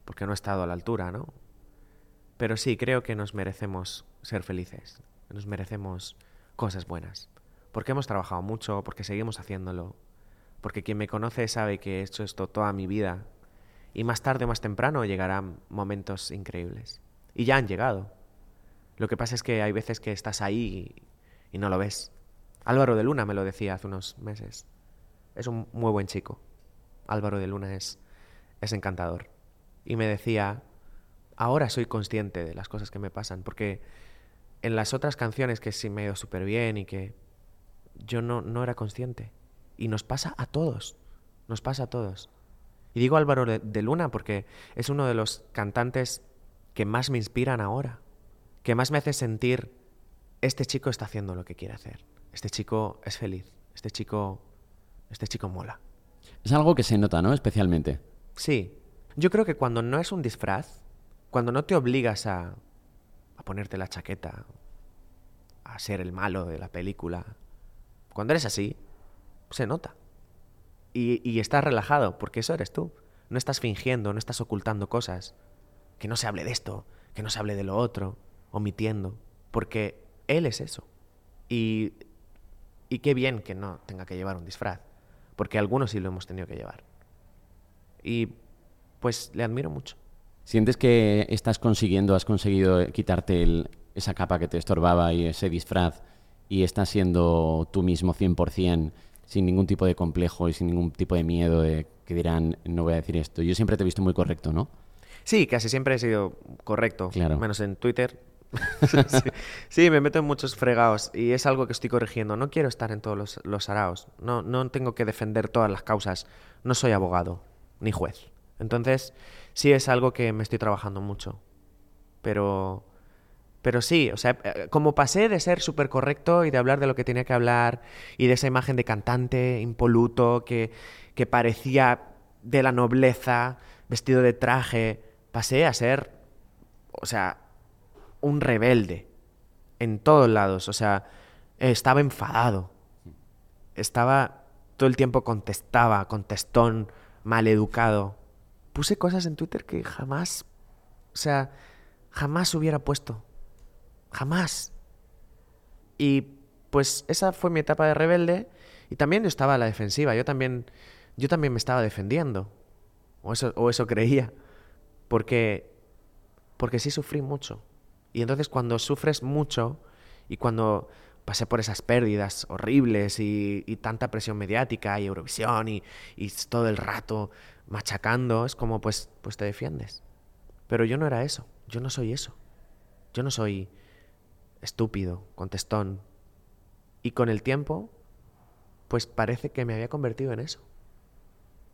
porque no he estado a la altura, ¿no? Pero sí, creo que nos merecemos ser felices, nos merecemos cosas buenas, porque hemos trabajado mucho, porque seguimos haciéndolo, porque quien me conoce sabe que he hecho esto toda mi vida y más tarde o más temprano llegarán momentos increíbles. Y ya han llegado. Lo que pasa es que hay veces que estás ahí y, no lo ves. Álvaro de Luna me lo decía hace unos meses. Es un muy buen chico. Álvaro de Luna es, es encantador. Y me decía, ahora soy consciente de las cosas que me pasan, porque en las otras canciones que sí me ha ido súper bien y que yo no, no era consciente. Y nos pasa a todos, nos pasa a todos. Y digo Álvaro de Luna porque es uno de los cantantes que más me inspiran ahora que más me hace sentir, este chico está haciendo lo que quiere hacer, este chico es feliz, este chico, este chico mola. Es algo que se nota, ¿no? Especialmente. Sí. Yo creo que cuando no es un disfraz, cuando no te obligas a, ponerte la chaqueta, a ser el malo de la película, cuando eres así, se nota. Y, y, estás relajado, porque eso eres tú. No estás fingiendo, no estás ocultando cosas. Que no se hable de esto, que no se hable de lo otro omitiendo, porque Él es eso. Y, y qué bien que no tenga que llevar un disfraz, porque algunos sí lo hemos tenido que llevar. Y pues le admiro mucho. ¿Sientes que estás consiguiendo, has conseguido quitarte esa capa que te estorbaba y ese disfraz y estás siendo tú mismo 100% sin ningún tipo de complejo y sin ningún tipo de miedo de que dirán, no voy a decir esto? Yo siempre te he visto muy correcto, ¿no? Sí, casi siempre he sido correcto. Claro. Menos en Twitter, sí, me meto en muchos fregados y es algo que estoy corrigiendo. No quiero estar en todos los, los araos. No, no tengo que defender todas las causas. No soy abogado ni juez. Entonces, sí es algo que me estoy trabajando mucho. Pero, pero sí, o sea, eh, como pasé de ser súper correcto y de hablar de lo que tenía que hablar y de esa imagen de cantante impoluto que, que parecía de la nobleza, vestido de traje, pasé a ser, o sea, un rebelde en todos lados. O sea, estaba enfadado. Estaba todo el tiempo contestaba, contestón, maleducado. Puse cosas en Twitter que jamás, o sea, jamás hubiera puesto. Jamás. Y pues esa fue mi etapa de rebelde y también yo estaba a la defensiva. Yo también, yo también me estaba defendiendo. O eso, o eso creía. Porque, porque sí sufrí mucho. Y entonces cuando sufres mucho y cuando pasé por esas pérdidas horribles y, tanta presión mediática y Eurovisión y, todo el rato machacando, es como pues, pues te defiendes. Pero yo no era eso, yo no soy eso. Yo no soy estúpido, contestón. Y con el tiempo, pues parece que me había convertido en eso.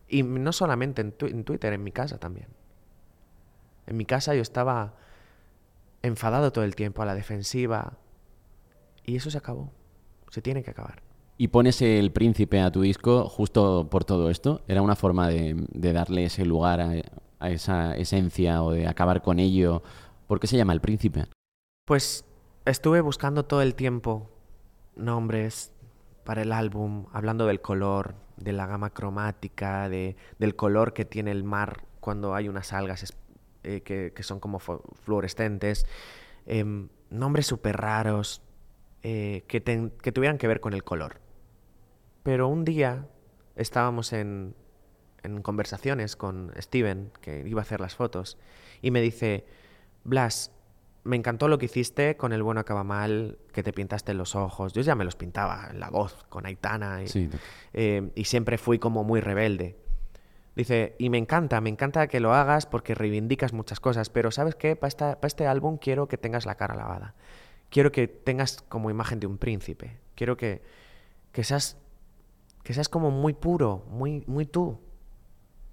Y no solamente en Twitter, en mi casa también. En mi casa yo estaba enfadado todo el tiempo, a la defensiva. Y eso se acabó. Se tiene que acabar. Y pones el príncipe a tu disco justo por todo esto. ¿Era una forma de, darle ese lugar a, esa esencia o de acabar con ello? ¿Por qué se llama el príncipe? Pues estuve buscando todo el tiempo nombres para el álbum, hablando del color, de la gama cromática, de, del color que tiene el mar cuando hay unas algas eh, que, son como fluorescentes, em, nombres súper raros eh, que, que tuvieran que ver con el color. Pero un día estábamos en, en conversaciones con Steven, que iba a hacer las fotos, y me dice, Blas, me encantó lo que hiciste con el bueno acaba mal, que te pintaste los ojos. Yo ya me los pintaba en la voz con Aitana y, eh, y siempre fui como muy rebelde. Dice, y me encanta, me encanta que lo hagas porque reivindicas muchas cosas, pero ¿sabes qué? Para, este álbum quiero que tengas la cara lavada. Quiero que tengas como imagen de un príncipe. Quiero que, que, seas, que seas como muy puro, muy, muy tú.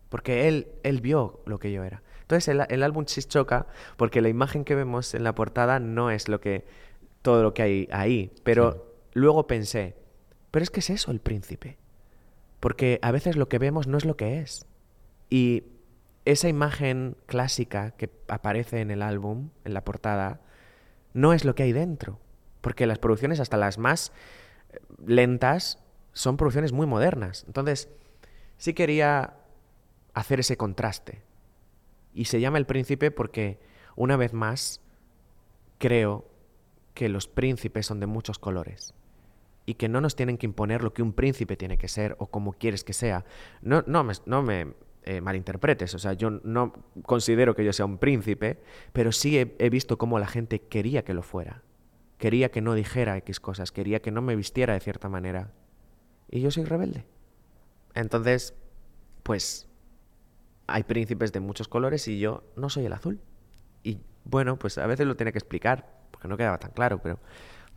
Porque él, él vio lo que yo era. Entonces el, el álbum se choca porque la imagen que vemos en la portada no es lo que todo lo que hay ahí. Pero luego pensé, pero es que es eso el príncipe. Porque a veces lo que vemos no es lo que es. Y esa imagen clásica que aparece en el álbum, en la portada, no es lo que hay dentro. Porque las producciones, hasta las más eh, lentas, son producciones muy modernas. Entonces, sí quería hacer ese contraste. Y se llama El Príncipe porque, una vez más, creo que los príncipes son de muchos colores y que no nos tienen que imponer lo que un príncipe tiene que ser o como quieres que sea. No, no, me, eh, malinterpretes, o sea, yo no considero que yo sea un príncipe, pero sí he, visto cómo la gente quería que lo fuera. Quería que no dijera X cosas, quería que no me vistiera de cierta manera. Y yo soy rebelde. Entonces, pues hay príncipes de muchos colores y yo no soy el azul. Y bueno, pues a veces lo tiene que explicar, porque no quedaba tan claro, pero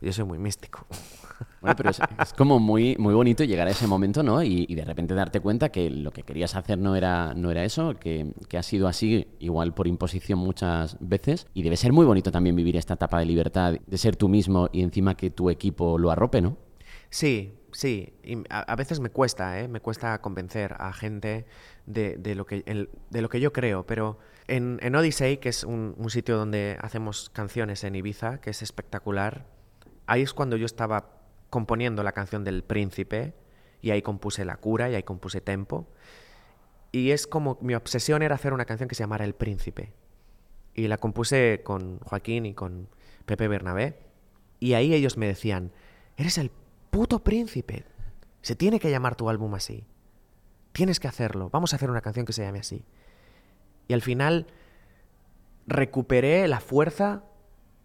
yo soy muy místico. Bueno, pero es, como muy, muy bonito llegar a ese momento, ¿no? Y, de repente darte cuenta que lo que querías hacer no era, no era eso, que, que ha sido así, igual por imposición muchas veces. Y debe ser muy bonito también vivir esta etapa de libertad, de ser tú mismo y encima que tu equipo lo arrope, ¿no? Sí, sí. Y a, veces me cuesta, ¿eh? Me cuesta convencer a gente de, lo, que, de lo que yo creo, pero... En, en Odyssey, que es un, un, sitio donde hacemos canciones en Ibiza, que es espectacular, ahí es cuando yo estaba componiendo la canción del príncipe y ahí compuse La cura y ahí compuse Tempo. Y es como mi obsesión era hacer una canción que se llamara El príncipe. Y la compuse con Joaquín y con Pepe Bernabé. Y ahí ellos me decían, eres el puto príncipe. Se tiene que llamar tu álbum así. Tienes que hacerlo. Vamos a hacer una canción que se llame así. Y al final recuperé la fuerza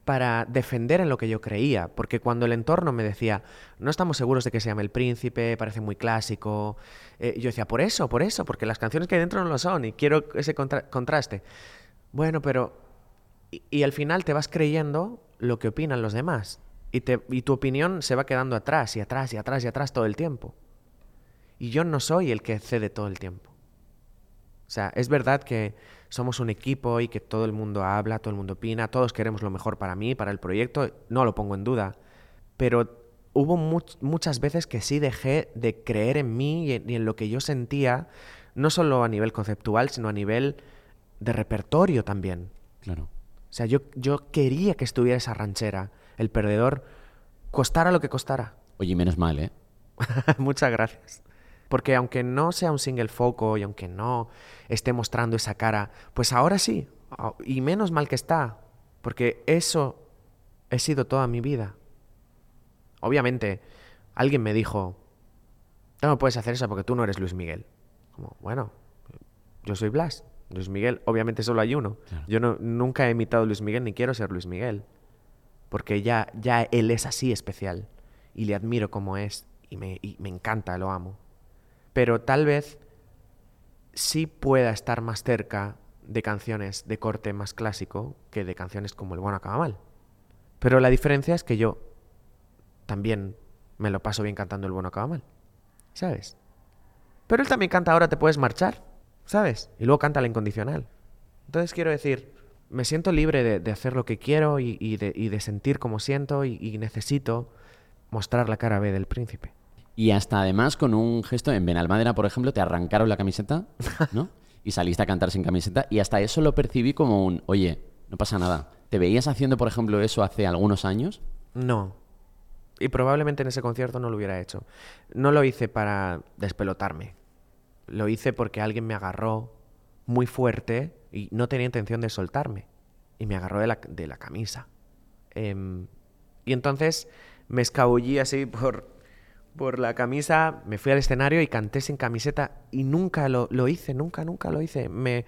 para defender en lo que yo creía, porque cuando el entorno me decía, no estamos seguros de que se llame El Príncipe, parece muy clásico, eh, yo decía, por eso, por eso, porque las canciones que hay dentro no lo son y quiero ese contraste. Bueno, pero... Y, al final te vas creyendo lo que opinan los demás y, te, y tu opinión se va quedando atrás y atrás y atrás y atrás todo el tiempo. Y yo no soy el que cede todo el tiempo. O sea, es verdad que somos un equipo y que todo el mundo habla, todo el mundo opina, todos queremos lo mejor para mí, para el proyecto, no lo pongo en duda. Pero hubo muchas veces que sí dejé de creer en mí y en, lo que yo sentía, no solo a nivel conceptual, sino a nivel de repertorio también. Claro. O sea, yo, yo quería que estuviera esa ranchera, el perdedor, costara lo que costara. Oye, menos mal, ¿eh? Muchas gracias. Porque aunque no sea un single foco y aunque no esté mostrando esa cara, pues ahora sí. Y menos mal que está. Porque eso he sido toda mi vida. Obviamente, alguien me dijo, no, puedes hacer eso porque tú no eres Luis Miguel. Como, bueno, yo soy Blas. Luis Miguel, obviamente solo hay uno. Yo no, nunca he imitado a Luis Miguel ni quiero ser Luis Miguel. Porque ya, ya él es así especial. Y le admiro como es. Y me, me encanta, lo amo pero tal vez sí pueda estar más cerca de canciones de corte más clásico que de canciones como El bueno acaba mal. Pero la diferencia es que yo también me lo paso bien cantando El bueno acaba mal, ¿sabes? Pero él también canta Ahora te puedes marchar, ¿sabes? Y luego canta La incondicional. Entonces quiero decir, me siento libre de, hacer lo que quiero y, de, sentir como siento y necesito mostrar la cara B del príncipe. Y hasta además con un gesto, en Benalmádena, por ejemplo, te arrancaron la camiseta, ¿no? y saliste a cantar sin camiseta. Y hasta eso lo percibí como un, oye, no pasa nada. ¿Te veías haciendo, por ejemplo, eso hace algunos años? No. Y probablemente en ese concierto no lo hubiera hecho. No lo hice para despelotarme. Lo hice porque alguien me agarró muy fuerte y no tenía intención de soltarme. Y me agarró de la, de la camisa. Em, y entonces me escabullí así por, por la camisa, me fui al escenario y canté sin camiseta y nunca lo, hice, nunca, nunca lo hice. Me...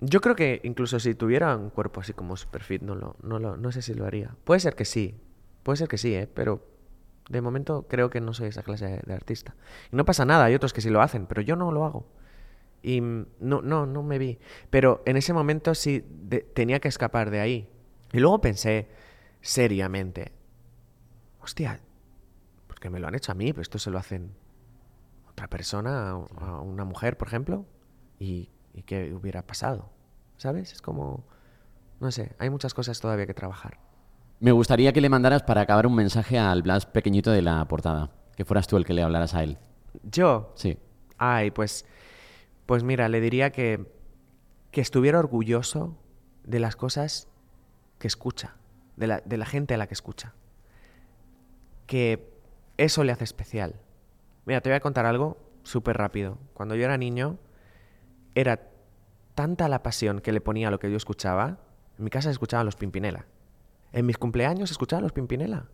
Yo creo que incluso si tuviera un cuerpo así como Superfit, no, lo, no, lo, no sé si lo haría. Puede ser que sí, puede ser que sí, ¿eh? pero de momento creo que no soy esa clase de, artista. Y no pasa nada, hay otros que sí lo hacen, pero yo no lo hago. Y no, no, no me vi. Pero en ese momento sí tenía que escapar de ahí. Y luego pensé seriamente, hostia, porque me lo han hecho a mí, pero esto se lo hacen a otra persona, a una mujer, por ejemplo, y, y qué hubiera pasado, ¿sabes? Es como, no sé, hay muchas cosas todavía que trabajar. Me gustaría que le mandaras para acabar un mensaje al Blas pequeñito de la portada, que fueras tú el que le hablaras a él. ¿Yo? Sí. Ay, pues, pues mira, le diría que, que estuviera orgulloso de las cosas que escucha, de la, de la gente a la que escucha. Que eso le hace especial. Mira, te voy a contar algo súper rápido. Cuando yo era niño, era tanta la pasión que le ponía a lo que yo escuchaba. En mi casa se escuchaban los Pimpinela. En mis cumpleaños se escuchaban los Pimpinela.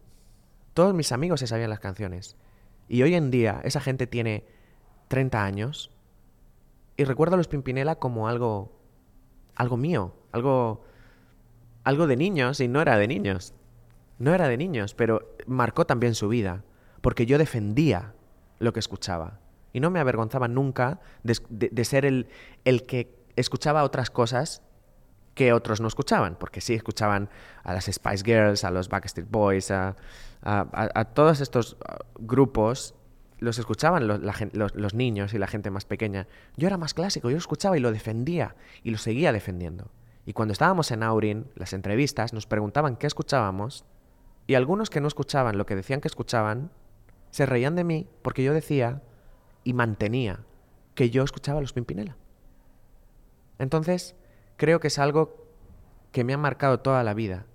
Todos mis amigos se sabían las canciones. Y hoy en día esa gente tiene 30 años y recuerdo a los Pimpinela como algo algo mío, algo algo de niños y no era de niños. No era de niños, pero marcó también su vida, porque yo defendía lo que escuchaba. Y no me avergonzaba nunca de, ser el, el que escuchaba otras cosas que otros no escuchaban, porque sí escuchaban a las Spice Girls, a los Backstreet Boys, a, a, todos estos uh, grupos, los escuchaban los, niños y la gente más pequeña. Yo era más clásico, yo escuchaba y lo defendía y lo seguía defendiendo. Y cuando estábamos en Aurin, las entrevistas nos preguntaban qué escuchábamos y algunos que no escuchaban lo que decían que escuchaban, se reían de mí porque yo decía y mantenía que yo escuchaba los Pimpinela. Entonces, creo que es algo que me ha marcado toda la vida.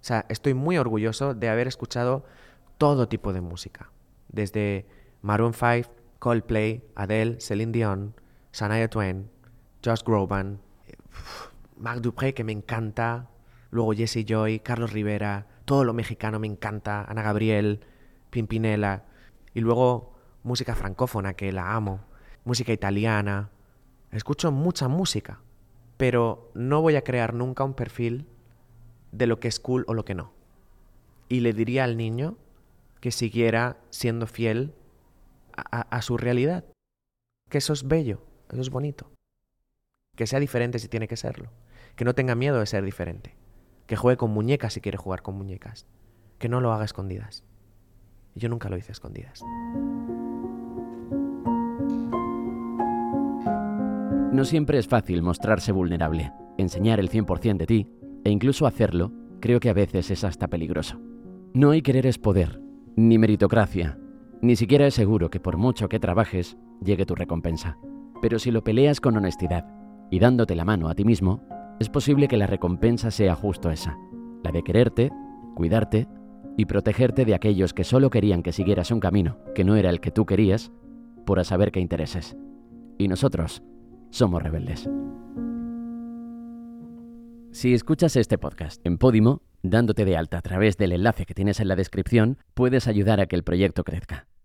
O sea, estoy muy orgulloso de haber escuchado todo tipo de música. Desde Maroon 5, Coldplay, Adele, Celine Dion, Shania Twain, Josh Groban, Marc Dupré, que me encanta, luego Jesse Joy, Carlos Rivera, todo lo mexicano me encanta, Ana Gabriel, Pimpinela, y luego música francófona, que la amo, música italiana. Escucho mucha música, pero no voy a crear nunca un perfil de lo que es cool o lo que no. Y le diría al niño que siguiera siendo fiel a, su realidad, que eso es bello, eso es bonito, que sea diferente si tiene que serlo, que no tenga miedo de ser diferente, que juegue con muñecas si quiere jugar con muñecas, que no lo haga escondidas. Y yo nunca lo hice escondidas. No siempre es fácil mostrarse vulnerable, enseñar el 100% de ti, e incluso hacerlo, creo que a veces es hasta peligroso. No hay querer es poder, ni meritocracia, ni siquiera es seguro que por mucho que trabajes, llegue tu recompensa. Pero si lo peleas con honestidad y dándote la mano a ti mismo, es posible que la recompensa sea justo esa, la de quererte, cuidarte y protegerte de aquellos que solo querían que siguieras un camino que no era el que tú querías, por saber qué intereses. Y nosotros somos rebeldes. Si escuchas este podcast en Podimo, dándote de alta a través del enlace que tienes en la descripción, puedes ayudar a que el proyecto crezca.